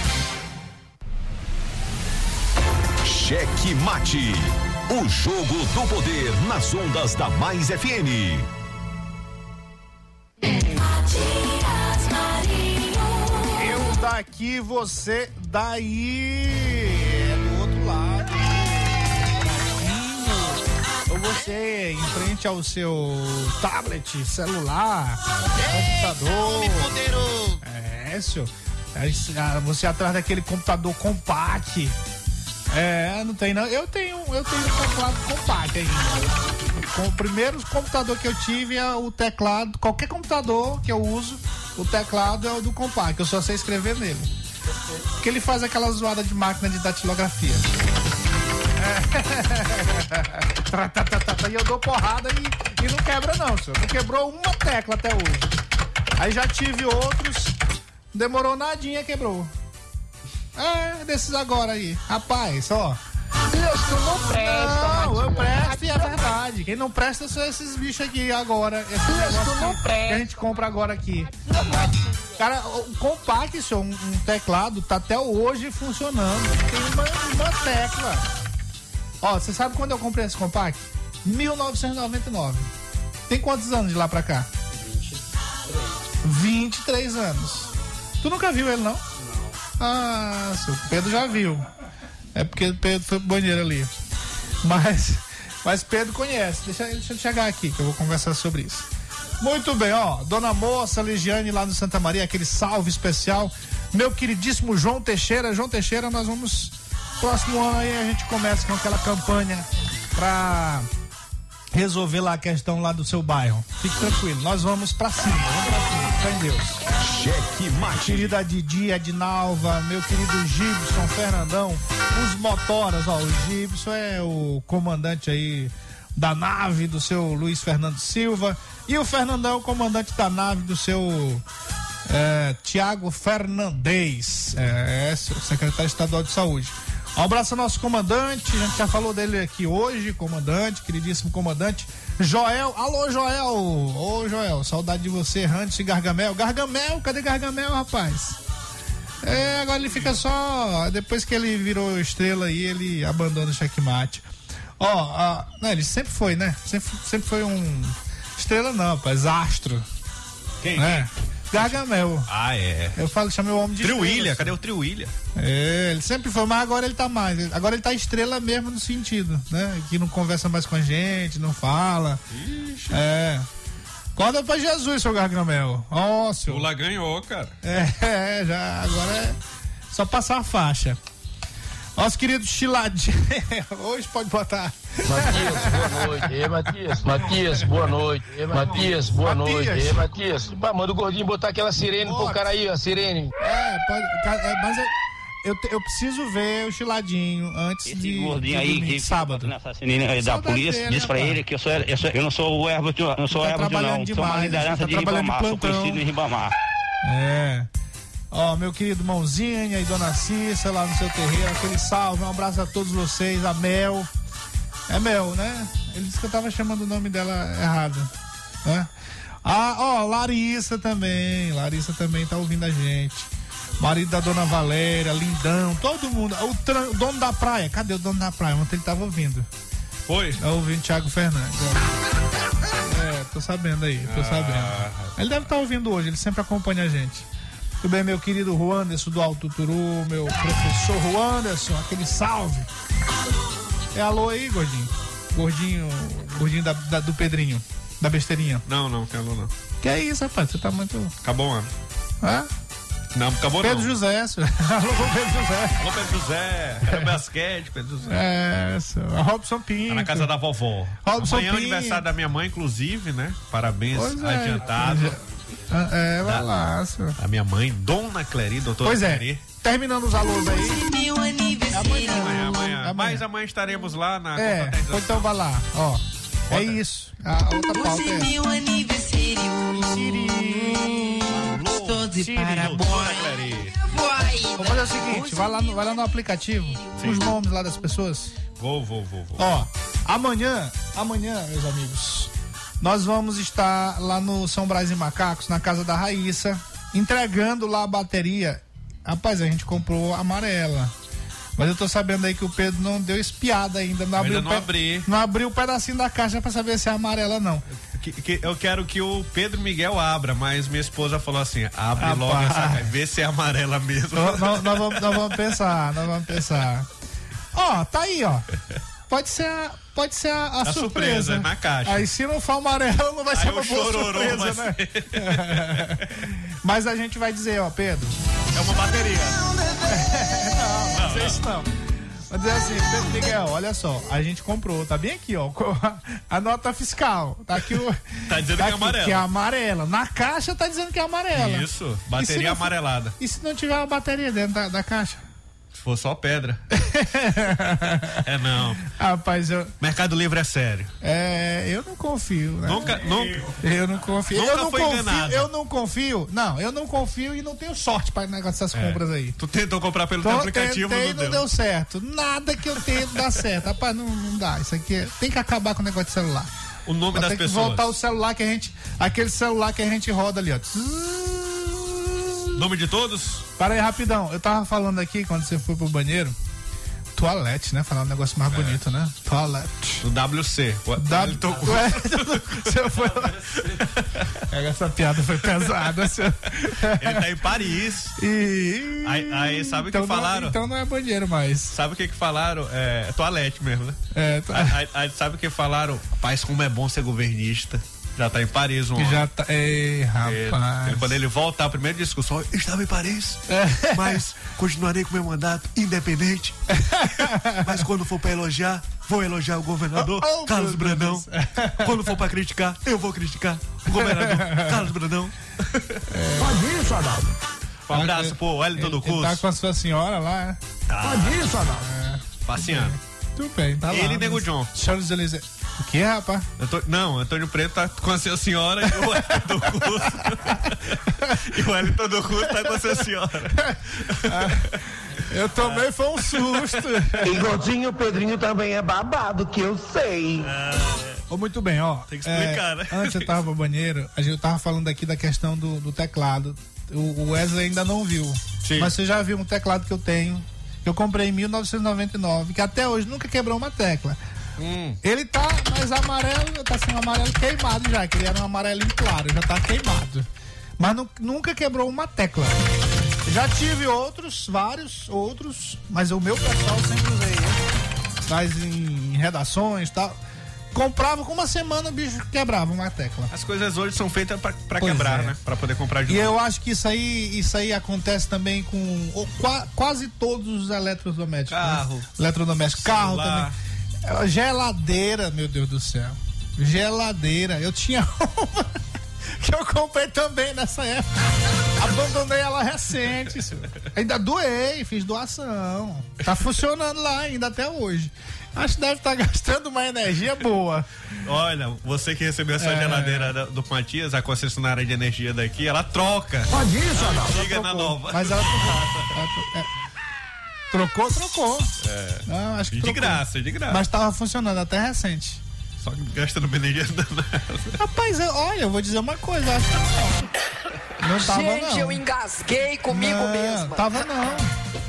Cheque Mate. O jogo do poder nas ondas da Mais FM. Matias Marinho. Eu daqui, você daí. É do outro lado. Ou você em frente ao seu tablet, celular, computador. É, senhor. Você atrás daquele computador compact. É, não tem não. Eu tenho, eu tenho um teclado compact ainda. Com o primeiro computador que eu tive é o teclado, qualquer computador que eu uso, o teclado é o do compact, eu só sei escrever nele. Porque ele faz aquela zoada de máquina de datilografia. É. E eu dou porrada e, e não quebra não, senhor. Não quebrou uma tecla até hoje. Aí já tive outros, demorou nadinha, quebrou. É, desses agora aí. Rapaz, ó. Isso não presta, Não, eu presto e é verdade. Quem não presta são esses bichos aqui agora. Esse negócio não que, presta. que a gente compra agora aqui. Cara, o compact, senhor, um, um teclado, tá até hoje funcionando. Tem uma, uma tecla. Ó, você sabe quando eu comprei esse compact? 1999. Tem quantos anos de lá pra cá? 23 anos. Tu nunca viu ele, não? Ah, seu Pedro já viu. É porque o Pedro foi pro banheiro ali. Mas, mas Pedro conhece. Deixa, deixa chegar aqui que eu vou conversar sobre isso. Muito bem, ó. Dona Moça, Ligiane lá no Santa Maria, aquele salve especial. Meu queridíssimo João Teixeira. João Teixeira, nós vamos. Próximo ano aí a gente começa com aquela campanha pra resolver lá a questão lá do seu bairro. Fique tranquilo, nós vamos pra cima, vamos pra cima, fé em Deus. Cheque Mate. Querida Didi, Edinalva, meu querido Gibson, Fernandão, os motoras, ó, o Gibson é o comandante aí da nave do seu Luiz Fernando Silva e o Fernandão é o comandante da nave do seu é, Tiago Fernandes, é, seu secretário estadual de saúde. Um abraço ao nosso comandante, a gente já falou dele aqui hoje, comandante, queridíssimo comandante. Joel, alô Joel, ô Joel, saudade de você, Rantes e Gargamel. Gargamel, cadê Gargamel, rapaz? É, agora ele fica só. Depois que ele virou estrela aí, ele abandona o checkmate. Ó, não, ele sempre foi, né? Sempre, sempre foi um. Estrela não, rapaz, astro. Quem? Né? Gargamel. Ah, é. Eu falo, chamei o homem de Trio estrela, Ilha, cadê o Trio Ilha? é, ele sempre foi, mas agora ele tá mais. Agora ele tá estrela mesmo no sentido, né? Que não conversa mais com a gente, não fala. É. Acorda pra Jesus, seu Gargamel. Ó, O seu. Lula ganhou, cara. É, é, já. Agora é só passar a faixa. Nosso querido Chiladinho. Hoje pode botar. Matias, boa noite. Ei, Matias. Matias, boa noite. Ei, Matias, boa Matias. noite. Ei, Matias. Pá, manda o gordinho botar aquela sirene pro Bora. cara aí, a sirene. É, pode. é, mas eu, eu, eu preciso ver o Chiladinho antes Esse de. gordinho de aí que sábado. nessa da polícia, dele, diz pra ele que eu, sou, eu, sou- eu não sou o Herbert, eu não sou o Tá não. Sou uma demais, liderança tá de Ribamar, sou conhecido em Ribamar. É. Ó, meu querido Mãozinha e Dona Cissa lá no seu terreiro, aquele salve, um abraço a todos vocês, a Mel. É Mel, né? Ele disse que eu tava chamando o nome dela errado. Né? Ah, ó, Larissa também. Larissa também tá ouvindo a gente. Marido da Dona Valéria, Lindão, todo mundo. O, tran- o dono da praia, cadê o dono da praia? Ontem ele tava ouvindo. Foi? Tá ouvindo Thiago Fernandes. É, tô sabendo aí, tô sabendo. Ele deve estar ouvindo hoje, ele sempre acompanha a gente. Tudo bem, meu querido Juanderson do Alto Turu, meu professor Juanderson, aquele salve. É alô aí, gordinho? Gordinho, gordinho da, da- do Pedrinho. Da besteirinha. Não, não, tem alô não. Que é isso, rapaz? Você tá muito. Acabou o ano. Hã? Não, acabou Pedro não. José. senhor. Alô, Pedro José. Alô, Pedro José. Quero basquete, Pedro José. É, senhor. Robson Pinto. Tá na casa da vovó. Robson Amanhã é Pinto. aniversário da minha mãe, inclusive, né? Parabéns Pois é. adiantado. É, vai lá, senhor. A minha mãe, Dona Cleri, doutora Pois é. Terminando os alôs aí. Meu aniversário. Amanhã, amanhã. Amanhã. Mas amanhã estaremos lá na É, então vai lá, ó. É isso. A outra pauta Hoje é é meu aniversário. Siri, doutora parabéns. Vamos fazer o seguinte, vai lá no, vai lá no aplicativo, os nomes lá das pessoas. Vou, vou, vou, vou. Ó, amanhã, amanhã, meus amigos, nós vamos estar lá no São Brás e Macacos, na casa da Raíssa, entregando lá a bateria. Rapaz, a gente comprou amarela. Mas eu tô sabendo aí que o Pedro não deu espiada ainda. Não abriu, ainda não pe- abri. não abriu o pedacinho da caixa pra saber se é amarela não. Que- que- eu quero que o Pedro Miguel abra, mas minha esposa falou assim: abre Rapaz. logo essa caixa, vê se é amarela mesmo. Nós, nós- nós vamos, nós vamos pensar, nós vamos pensar. Ó, tá aí, ó. Pode ser a, pode ser a, a A surpresa. surpresa, na caixa. Aí se não for amarelo, não vai Aí ser o uma boa surpresa, vai né? Mas a gente vai dizer, ó, Pedro. É uma bateria. não, não, não, isso não. Vou dizer assim, Pedro Miguel, olha só, a gente comprou, tá bem aqui, ó, a, nota fiscal. Tá aqui o. Tá dizendo que é aqui, amarela. Que é amarela. Na caixa tá dizendo que é amarela. Isso, E bateria não for- amarelada. E se não tiver uma bateria dentro da, da caixa? Se for só pedra. é não. Rapaz, eu. Mercado Livre é sério. É, eu não confio, né? Nunca, nunca. Eu não confio. Nunca eu não foi confio, enganado. eu não confio. Não, eu não confio e não tenho sorte para negócio dessas compras aí. Tu tentou comprar pelo Tô, teu aplicativo, tentei, não não deu. deu certo. Nada que eu tento dá certo. Rapaz, não, não dá. Isso aqui é- tem que acabar com o negócio de celular. O nome Vai das que pessoas. voltar o celular que a gente. Aquele celular que a gente roda ali, ó. Nome de todos? Para aí, rapidão. Eu tava falando aqui quando você foi pro banheiro. Toalete, né? Falar um negócio mais bonito, né? Toalete. O WC. O W... Tô- você foi lá. É, Essa piada foi pesada. Ele tá em Paris. E... Aí, aí sabe o então que não- falaram? então não é banheiro mais. Sabe o que que falaram? É, é toalete mesmo, né? É, Aí, aí- aí sabe o que falaram? Rapaz, como é bom ser governista. Já tá em Paris um já tá. Ei, rapaz. ele- quando ele voltar, a primeira discussão, eu estava em Paris, É. mas continuarei com meu mandato independente. mas quando for para elogiar, vou elogiar o governador Oh, oh, Carlos Brandão. Quando for para criticar, eu vou criticar o governador Carlos Brandão. Pode isso, Adalto. Um abraço pro Wellington do Ele tá curso. com a sua senhora lá, né? Pode isso, Adalto. Passeando. Tudo bem, tá lá. Ele e Nego John. Champs-Élysées. O que, rapaz? Antô- Não, Antônio Preto tá com a sua senhora e o Wellington do curso. e o Wellington do curso tá com a sua senhora. Eu tomei foi um susto. Igualzinho o Pedrinho também é babado, que eu sei. Ô, muito bem, ó. Tem que explicar, É, né? Antes eu tava no banheiro, a gente tava falando aqui da questão do, do teclado. O o Wesley ainda não viu. Sim. Mas você já viu um teclado que eu tenho, que eu comprei em 1999, que até hoje nunca quebrou uma tecla. Hum. Ele tá mais amarelo, tá sendo amarelo queimado já, que ele era um amarelinho claro, já tá queimado. Mas nu- nunca quebrou uma tecla. Já tive outros, vários outros, mas o meu pessoal sempre usei ele. Mas em redações e tal. Comprava com uma semana o bicho quebrava uma tecla. As coisas hoje são feitas Pois quebrar, é. né? Pra poder comprar de E novo. eu acho que isso aí, isso aí acontece também com o- qua- quase todos os eletrodomésticos. né? Carro. Eletrodomésticos. Carro Celular. também. Geladeira, meu Deus do céu. Geladeira. Eu tinha uma que eu comprei também nessa época. Abandonei ela recente. senhor. Ainda doei, fiz doação. Tá funcionando lá ainda até hoje. Acho que deve estar gastando uma energia boa. Olha, você que recebeu essa É. geladeira do Matias, a concessionária de energia daqui, ela troca. Pode isso, Adalto. Liga na nova. Mas ela. Ela tro- é. Trocou, trocou. Não, acho que De trocou. graça, de graça. Mas tava funcionando até recente. Só que gastando energia danada. Rapaz, eu- olha, eu vou dizer uma coisa, acho que não. Não tava Gente, não. eu engasguei comigo não, mesma. Tava não.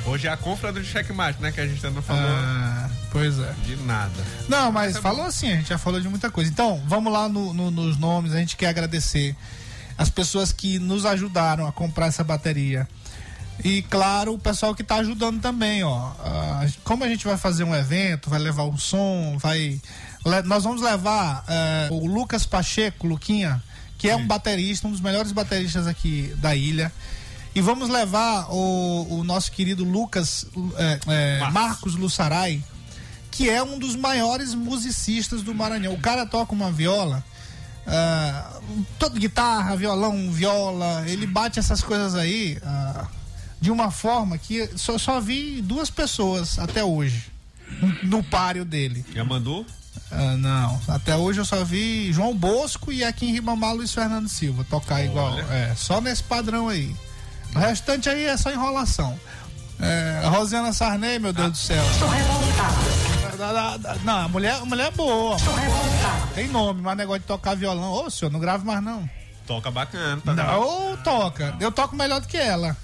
Hoje é a compra do checkmate, né? Que a gente ainda não falou Ah, pois é. de nada. Não, mas falou assim, a gente já falou de muita coisa. Então, vamos lá no- no- nos nomes, a gente quer agradecer as pessoas que nos ajudaram a comprar essa bateria. E claro, o pessoal que tá ajudando também, ó. Ah, como a gente vai fazer um evento, vai levar o som, vai. Nós vamos levar eh, o Lucas Pacheco, Luquinha, que é um baterista, um dos melhores bateristas aqui da ilha. E vamos levar o, o nosso querido Lucas eh, eh, Marcos Lussarai, que é um dos maiores musicistas do Maranhão. O cara toca uma viola, ah, todo guitarra, violão, viola, ele bate essas coisas aí ah, de uma forma que só, só vi duas pessoas até hoje no páreo dele. Já mandou? Ah, não, até hoje eu só vi João Bosco e aqui em Ribamar Luiz Fernando Silva tocar igual. É, só nesse padrão aí. O restante aí é só enrolação. É, Rosiana Sarney, meu Deus do céu. Estou revoltada. Não, a mulher, a mulher é boa. Tem nome, mas negócio de tocar violão. Ô, senhor, não grave mais não. Toca bacana. Tá Não, ou toca. Eu toco melhor do que ela.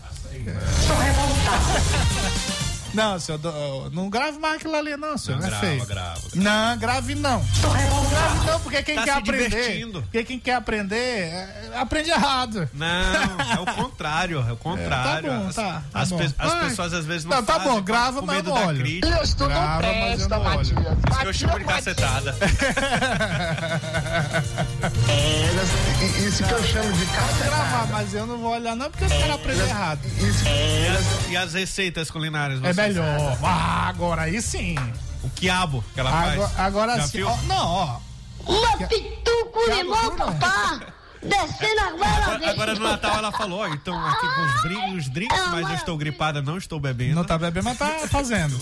Não, senhor, do- não grave mais aquilo ali, não, senhor. Não, é grava, feio. grava. Não, grave não. Grave não, porque quem Tá quer se aprender. divertindo. Porque quem quer aprender, é, aprende errado. Não, é o contrário, é o contrário. É, tá bom, As- tá, tá as, bom. pe- as Vai. pessoas às vezes não, Não, tá fazem bom, grava, mas não olha. Grava, presta, não olho. Matias. Por isso que eu chamo de cacetada. É, esse que eu chamo de Pode gravar, mas eu não vou olhar não, porque os caras aprendem errado. E as, e as receitas culinárias? É melhor. Ah, agora aí sim. O quiabo que ela Agora, faz. agora Já sim. ó, não, ó. Uma pituco limão, papá. Descendo agora, Agora, agora no Natal ela falou, ó, então aqui com os drinks, os drinks, mas eu estou gripada, não estou bebendo. Não tá bebendo, mas tá fazendo.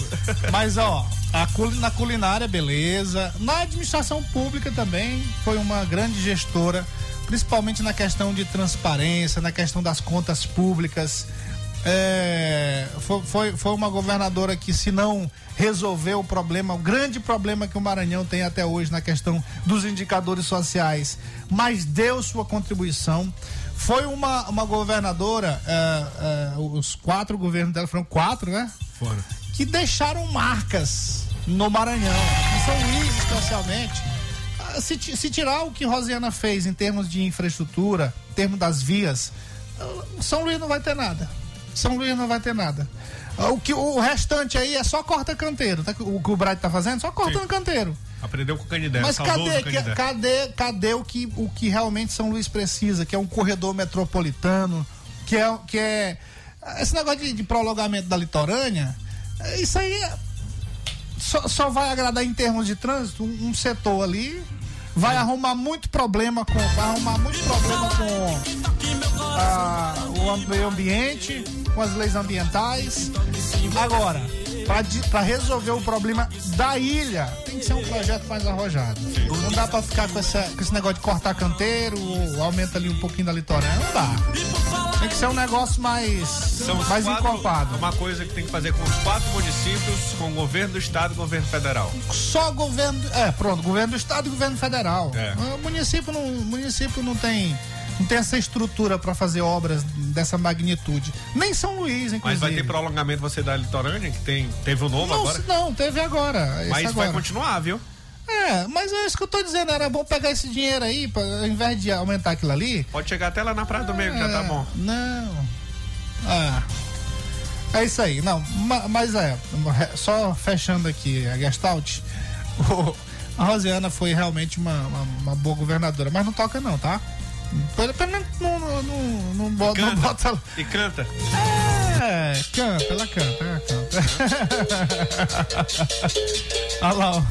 Mas, ó, a culi- na culinária, beleza. Na administração pública também foi uma grande gestora, principalmente na questão de transparência, na questão das contas públicas. É, foi, foi, foi uma governadora que, se não resolveu o problema, o grande problema que o Maranhão tem até hoje na questão dos indicadores sociais, mas deu sua contribuição. Foi uma, uma governadora, é, é, os quatro governos dela foram quatro, né? Foram. Que deixaram marcas no Maranhão, em São Luís especialmente. Se, se tirar o que Rosiana fez em termos de infraestrutura, em termos das vias, São Luís não vai ter nada. São Luís não vai ter nada. O, que, o restante aí é só corta canteiro. tá? O que o Bright tá fazendo? Só cortando canteiro. Aprendeu com o Canidé, Mas cadê, Canidé. cadê, cadê o que, o que realmente São Luís precisa? Que é um corredor metropolitano, que é, que é esse negócio de, de prolongamento da litorânea, isso aí é- só, só vai agradar em termos de trânsito um, um setor ali, vai arrumar muito problema com, vai arrumar muito problema com ah, o meio ambiente, com as leis ambientais. Agora, para resolver o problema da ilha, tem que ser um projeto mais arrojado. Não dá para ficar com, essa, com esse negócio de cortar canteiro, ou aumenta ali um pouquinho da litorânea. Não dá. Tem que ser um negócio mais, São mais quatro- encorpado. Uma coisa que tem que fazer com os quatro municípios, com o governo do estado e o governo federal. Só governo. É, pronto, governo do estado e governo federal. É. O município não, o município não tem. Não tem essa estrutura para fazer obras dessa magnitude. Nem São Luís, inclusive. Mas vai ter prolongamento você da litorânea, que tem, teve o novo não, agora. não, teve agora. Mas vai agora. continuar, viu? É, mas é isso que eu tô dizendo. Era bom pegar esse dinheiro aí, pra, ao invés de aumentar aquilo ali. Pode chegar até lá na Praia do Meio, já tá É, bom. Não. Ah. É isso aí. Não, ma- mas é. Só fechando aqui a Gestalt. a Rosiana foi realmente uma, uma, uma boa governadora, mas não toca não, tá? Pelo pelo menos não, não, não, não bota, não bota. E canta. É, canta, ela canta, ela canta. Olha lá, ó.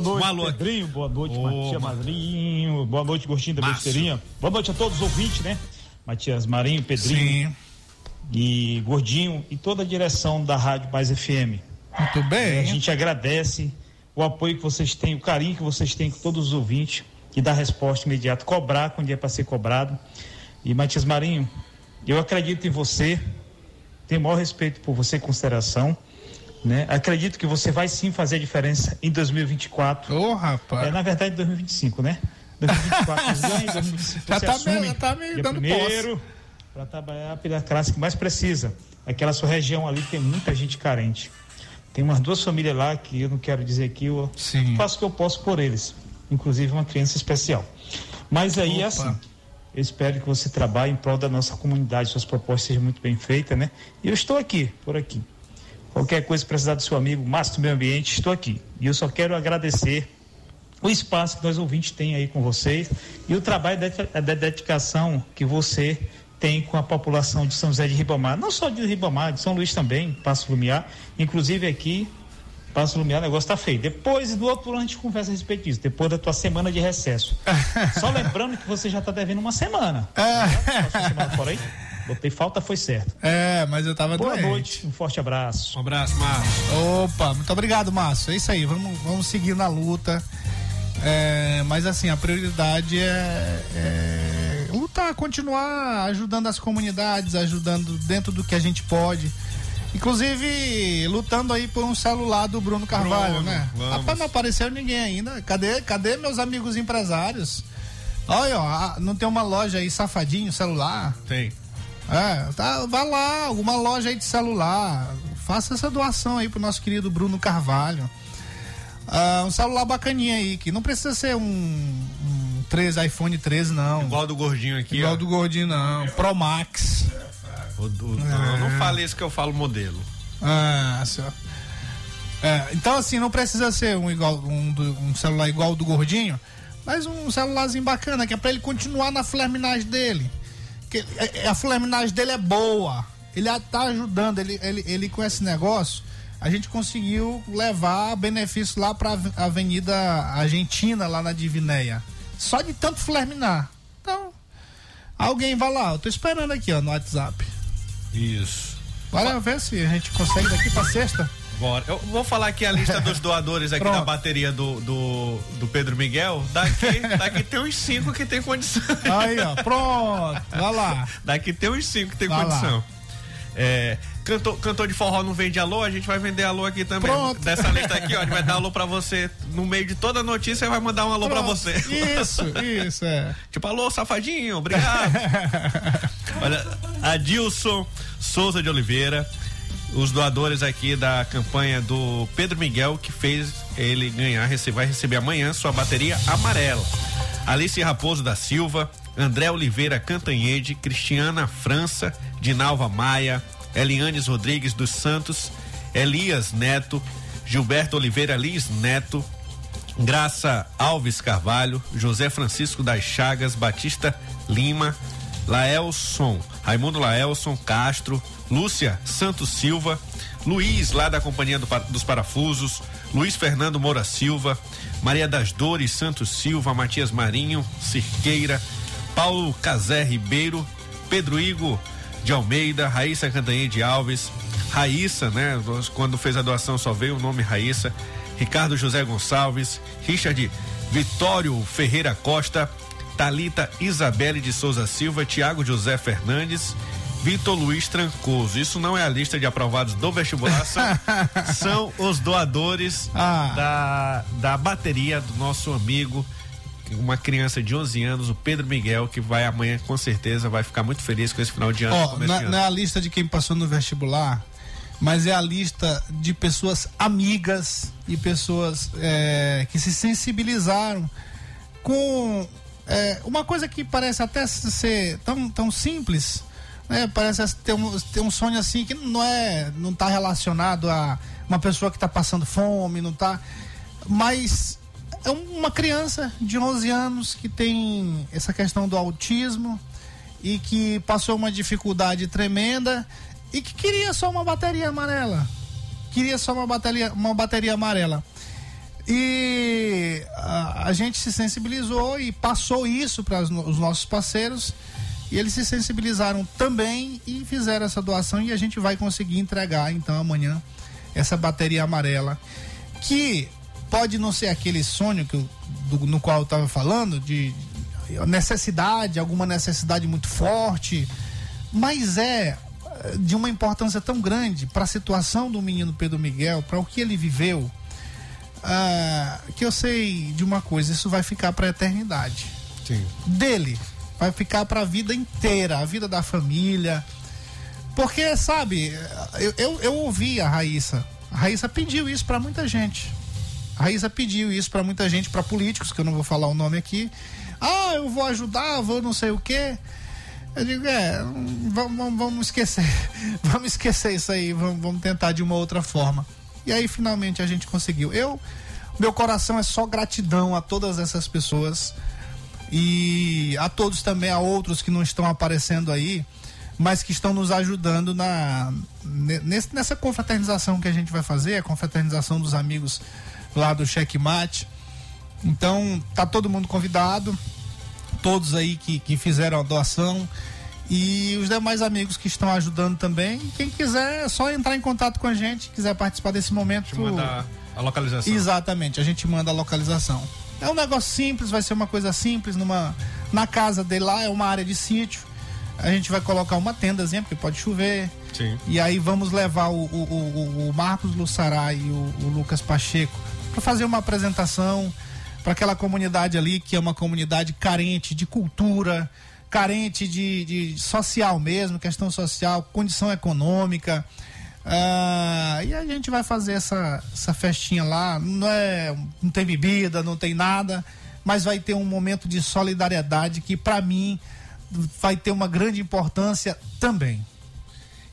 Boa noite, alô. Pedrinho. Boa noite, Ô, Matias. Marinho. Boa noite, Gostinho da Márcio. Besteirinha. Boa noite a todos os ouvintes, né? Matias Marinho, Pedrinho Sim, e Gordinho e toda a direção da Rádio Mais FM. muito bem. a gente agradece o apoio que vocês têm, o carinho que vocês têm com todos os ouvintes e dar resposta imediata, cobrar quando é para ser cobrado. E Matias Marinho, eu acredito em você, tenho o maior respeito por você e consideração. Né? Acredito que você vai sim fazer a diferença em 2024. Ô, rapaz. É, na verdade, 2025, né? 2024 vocês ganham, 2025 Já tá meio- já tá meio dando primeiro para trabalhar pela classe que mais precisa. Aquela sua região ali tem muita gente carente. Tem umas duas famílias lá que eu não quero dizer aqui, eu Sim. faço o que eu posso por eles, inclusive uma criança especial. Mas aí é Opa. assim, Eu espero que você trabalhe em prol da nossa comunidade, suas propostas sejam muito bem feitas, né? E eu estou aqui, por aqui. Qualquer coisa que precisar do seu amigo, Márcio do Meio Ambiente, estou aqui. E eu só quero agradecer o espaço que nós ouvintes têm aí com vocês e o trabalho de, de dedicação que você tem com a população de São José de Ribamar, não só de Ribamar, de São Luís também, Passo Lumiar, inclusive aqui, Passo Lumiar, o negócio tá feio. Depois do outro ano a gente conversa a respeito disso, depois da tua semana de recesso. só lembrando que você já tá devendo uma semana. Passou semana fora aí? Botei falta, foi certo. É, mas eu tava Boa doente. noite, um forte abraço. Um abraço, Márcio. Opa, muito obrigado, Márcio. É isso aí, vamos, vamos seguir na luta. É, mas assim, a prioridade é, é lutar, continuar ajudando as comunidades, ajudando dentro do que a gente pode. Inclusive, lutando aí por um celular do Bruno Carvalho, Bruno, né? vamos. Rapaz, não apareceu ninguém ainda. Cadê, cadê meus amigos empresários? Olha, ó, não tem uma loja aí safadinho, celular? Tem. É, tá, vai lá, alguma loja aí de celular. Faça essa doação aí pro nosso querido Bruno Carvalho. Ah, um celular bacaninha aí, que não precisa ser um, um 13, iPhone 13, não. Igual do gordinho aqui, Igual ó. do gordinho, não. Pro Max. O, do- não, não fale isso que eu falo modelo. Ah, só. É, então assim, não precisa ser um, igual, um, um celular igual do gordinho, mas um celularzinho bacana, que é pra ele continuar na flerminagem dele. Que, é- é- a flerminagem dele é boa. Ele a- tá ajudando, ele, ele, ele com esse negócio, a gente conseguiu levar benefício lá pra Ave- Avenida Argentina, lá na Divinéia. Só de tanto flerminar. Então, alguém vai lá, eu tô esperando aqui, ó, no WhatsApp. Isso. Bora ver se a gente consegue daqui pra sexta. Bora. Eu vou falar aqui a lista dos doadores aqui Pronto. da bateria do, do, do Pedro Miguel. Daqui, daqui tem uns cinco que tem condição. Aí, ó, pronto. Vai lá. Daqui tem uns cinco que tem Vai lá. condição. É, cantor, cantor de forró não vende alô, a gente vai vender alô aqui também. Pronto. Dessa lista aqui, ó, a gente vai dar alô pra você. No meio de toda a notícia, vai mandar um alô pra Pronto. você. Isso, isso, é. Tipo, alô, safadinho, obrigado. Olha, Adilson Souza de Oliveira, os doadores aqui da campanha do Pedro Miguel, que fez ele ganhar, vai receber amanhã sua bateria amarela. Alice Raposo da Silva, André Oliveira Cantanhede, Cristiana França, Dinalva Maia, Elianes Rodrigues dos Santos, Elias Neto, Gilberto Oliveira Liz Neto, Graça Alves Carvalho, José Francisco das Chagas, Batista Lima, Laelson, Raimundo Laelson Castro, Lúcia Santos Silva, Luiz, lá da Companhia do dos Parafusos, Luiz Fernando Moura Silva, Maria das Dores Santos Silva, Matias Marinho, Cirqueira, Paulo Casé Ribeiro, Pedro Igor de Almeida, Raíssa Cantanhede Alves, Raíssa, né? Quando fez a doação só veio o nome Raíssa, Ricardo José Gonçalves, Richard Vitório Ferreira Costa, Talita Isabelle de Souza Silva, Tiago José Fernandes, Vitor Luiz Trancoso. Isso não é a lista de aprovados do vestibular, são, são os doadores Ah. da, da bateria do nosso amigo, uma criança de 11 anos, o Pedro Miguel, que vai amanhã com certeza vai ficar muito feliz com esse final de ano. Ano. é a lista de quem passou no vestibular, mas é a lista de pessoas amigas e pessoas é, que se sensibilizaram com é, uma coisa que parece até ser tão, tão simples, né? Parece ter um, ter um sonho assim que não é, não tá relacionado a uma pessoa que está passando fome, não tá, mas é uma criança de 11 anos que tem essa questão do autismo e que passou uma dificuldade tremenda e que queria só uma bateria amarela. Queria só uma bateria, uma bateria amarela. E a, a gente se sensibilizou e passou isso para os nossos parceiros. E eles se sensibilizaram também e fizeram essa doação e a gente vai conseguir entregar então amanhã essa bateria amarela que pode não ser aquele sonho que eu- do- no qual eu estava falando de necessidade, alguma necessidade muito forte, mas é eh, de uma importância tão grande para a situação do menino Pedro Miguel, para o que ele viveu, ah, que eu sei de uma coisa, isso vai ficar para a eternidade. Sim. Dele, vai ficar para a vida inteira, a vida da família. Porque, sabe, eu, eu, eu ouvi a Raíssa. A Raíssa pediu isso para muita gente. A pediu isso para muita gente, para políticos, que eu não vou falar o nome aqui, Ah, eu vou ajudar, vou não sei o quê. Eu digo, é, vamos, vamos- esquecer. Vamos esquecer isso aí, vamos, vamos tentar de uma outra forma. E aí finalmente a gente conseguiu. Eu, meu coração é só gratidão a todas essas pessoas e a todos também, a outros que não estão aparecendo aí, mas que estão nos ajudando na nessa confraternização que a gente vai fazer, a confraternização dos amigos lá do Checkmate. Então, tá todo mundo convidado, todos aí que, que fizeram a doação e os demais amigos que estão ajudando também. Quem quiser, é só entrar em contato com a gente, quiser participar desse momento. Te mandar a localização. Exatamente, a gente manda a localização. É um negócio simples, vai ser uma coisa simples, numa na casa dele lá, é uma área de sítio. A gente vai colocar uma tendazinha, porque pode chover. Sim. E aí vamos levar o, o, o- o Marcos Lussará e o, o Lucas Pacheco para fazer uma apresentação para aquela comunidade ali, que é uma comunidade carente de cultura, carente de, de social mesmo, questão social, condição econômica. Ah, e a gente vai fazer essa, essa festinha lá. Não, é, não tem bebida, não tem nada, mas vai ter um momento de solidariedade que, para mim, vai ter uma grande importância também.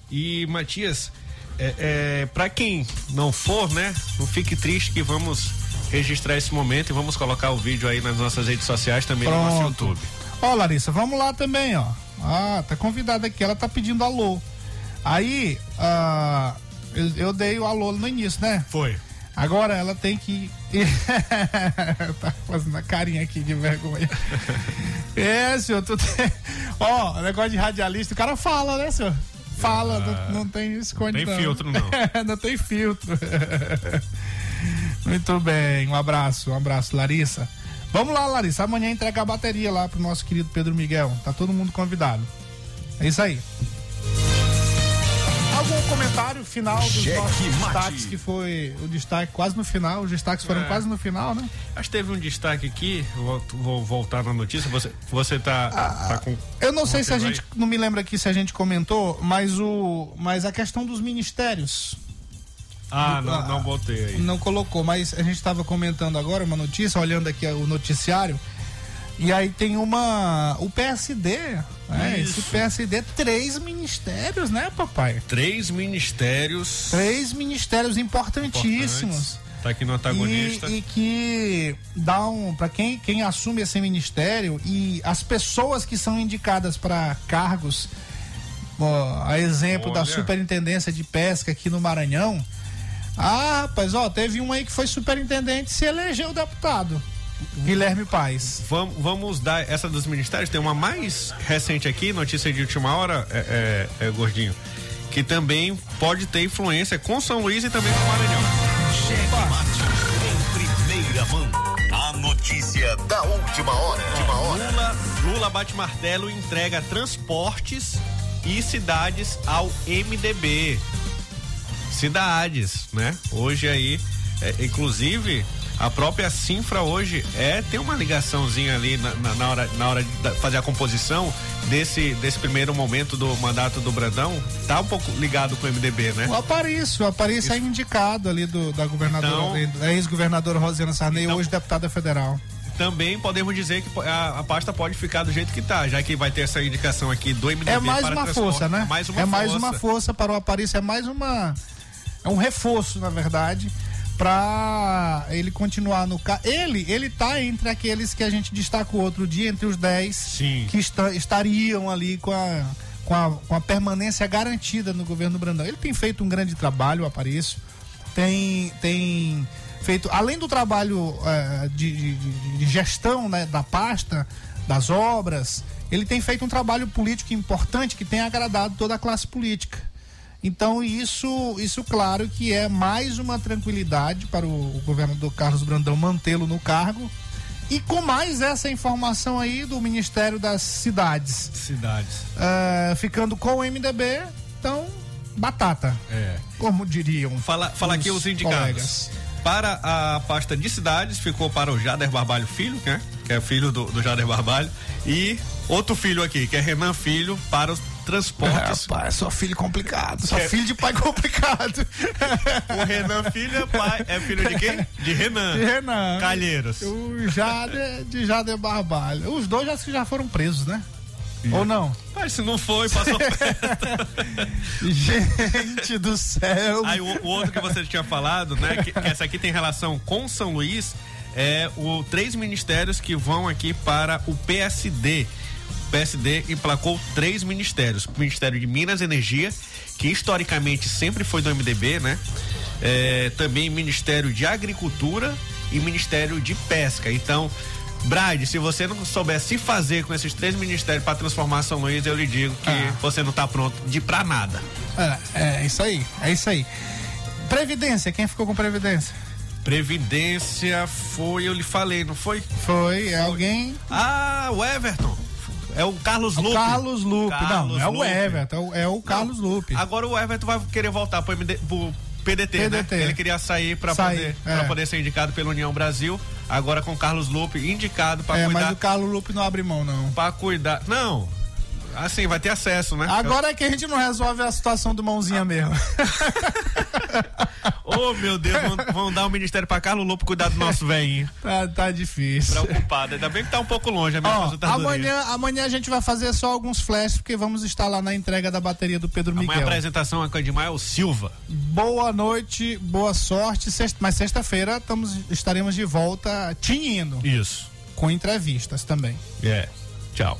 E Matias, é, é, para quem não for, né, não fique triste que vamos registrar esse momento e vamos colocar o vídeo aí nas nossas redes sociais também no nosso Pronto. YouTube. Ó, Larissa, vamos lá também, ó. Ah, tá convidada aqui, ela tá pedindo alô. Aí, ah, eu, eu dei o alô no início, né? Foi. Agora ela tem que. tá fazendo a carinha aqui de vergonha. é, senhor, tu tem. Ó, negócio de radialista, o cara fala, né, senhor? Fala, não, não tem esconde. Ah, tem filtro, não. não tem filtro. Muito bem, um abraço, um abraço, Larissa. Vamos lá, Larissa. Amanhã entregar a bateria lá pro nosso querido Pedro Miguel. Tá todo mundo convidado. É isso aí. Algum comentário final dos Cheque nossos mate. destaques, que foi o destaque quase no final. Os destaques foram É. quase no final, né? Acho que teve um destaque aqui, vou, vou voltar na notícia, você, você tá, tá com... Eu não sei se a gente. Não me lembro aqui se a gente comentou, mas o. Mas a questão dos ministérios. Ah, não, não botei aí. Não colocou, mas a gente estava comentando agora uma notícia, olhando aqui o noticiário. E aí tem uma. O PSD. Né? Esse. PSD, três ministérios, né, papai? Três ministérios. Três ministérios importantíssimos. Tá aqui no antagonista. E, e que dá um. para quem, quem assume esse ministério e as pessoas que são indicadas para cargos, ó, a exemplo da Olha. superintendência de pesca aqui no Maranhão. Ah, rapaz, ó, teve um aí que foi superintendente e se elegeu deputado. Guilherme Paes. Vamos, vamos dar essa dos ministérios. Tem uma mais recente aqui, notícia de última hora, é, é, é, Gordinho, que também pode ter influência com São Luís e também com o Maranhão. Em primeira mão, a notícia da última hora. Última hora. Lula, Lula bate martelo e entrega transportes e cidades ao MDB. Cidades, né? Hoje aí, é, inclusive, a própria Sinfra hoje é tem uma ligaçãozinha ali na, na- na hora, na hora de fazer a composição desse, desse primeiro momento do mandato do Brandão. Tá um pouco ligado com o MDB, né? O Aparício, o Aparício é indicado ali do, da governadora, da ex-governadora Rosiana Sarney, Então- hoje deputada federal. Também podemos dizer que a, a pasta pode ficar do jeito que tá, já que vai ter essa indicação aqui do MDB É mais para uma força, né? É mais uma é mais força. uma força para o Aparício, é mais uma. É um reforço, na verdade, para ele continuar no cargo. Ele, ele tá entre aqueles que a gente destacou outro dia, entre os 10 que esta- estariam ali com a, com, a, com a permanência garantida no governo Brandão. Ele tem feito um grande trabalho, o Aparício. Tem, tem feito, além do trabalho de, de- de- de gestão né, da pasta, das obras, ele tem feito um trabalho político importante que tem agradado toda a classe política. Então isso, isso claro que é mais uma tranquilidade para o, o governador Carlos Brandão mantê-lo no cargo e com mais essa informação aí do Ministério das Cidades, Cidades. eh, ficando com o MDB, então batata, É. como diriam. Fala, fala aqui os indicados. colegas. Para a pasta de cidades, ficou para o Jader Barbalho Filho, né? Que é filho do, do Jader Barbalho. E outro filho aqui, que é Renan Filho, para os Transportes. Rapaz, sou filho complicado. Sou É. filho de pai complicado. O Renan Filho é pai. É filho de quem? De Renan. De Renan. Calheiros. O Jade, de Jade Barbalho. Os dois já, já foram presos, né? Ou não? Mas se não foi, passou Gente do céu. Aí o, o outro que você tinha falado, né? Que, que essa aqui tem relação com São Luís, é o três ministérios que vão aqui para o PSD. PSD emplacou três ministérios: o Ministério de Minas e Energia, que historicamente sempre foi do MDB, né? É, também Ministério de Agricultura e Ministério de Pesca. Então, Brad, se você não souber se fazer com esses três ministérios para transformar São Luís, eu lhe digo que Ah. você não está pronto de pra nada. É, é isso aí, é isso aí. Previdência, quem ficou com Previdência? Previdência foi, eu lhe falei, não foi? Foi, é alguém. Ah, o Everton. É o Carlos O Lupe. Carlos Lupe. Carlos não, é o Lupe. Everton, é o, é o Carlos Lupe. Agora o Everton vai querer voltar pro, MD, pro PDT, PDT. né? Ele queria sair para poder, é. pra poder ser indicado pela União Brasil. Agora com o Carlos Lupe indicado para É, cuidar. mas o Carlos Lupe não abre mão, não. Pra cuidar. Não. Assim, vai ter acesso, né? Agora é que a gente não resolve a situação do mãozinha mesmo. Oh, meu Deus, vão, vão dar o ministério pra Carlos Lupe cuidar do nosso velhinho. Tá, tá difícil. Preocupado. Ainda bem que tá um pouco longe a minha Ó, amanhã, amanhã a gente vai fazer só alguns flashes, porque vamos estar lá na entrega da bateria do Pedro Amanhã a Miguel. apresentação é com Edmael Silva. Boa noite, boa sorte. Sexta- mas sexta-feira estaremos de volta tinindo. Isso. Com entrevistas também. É. Tchau.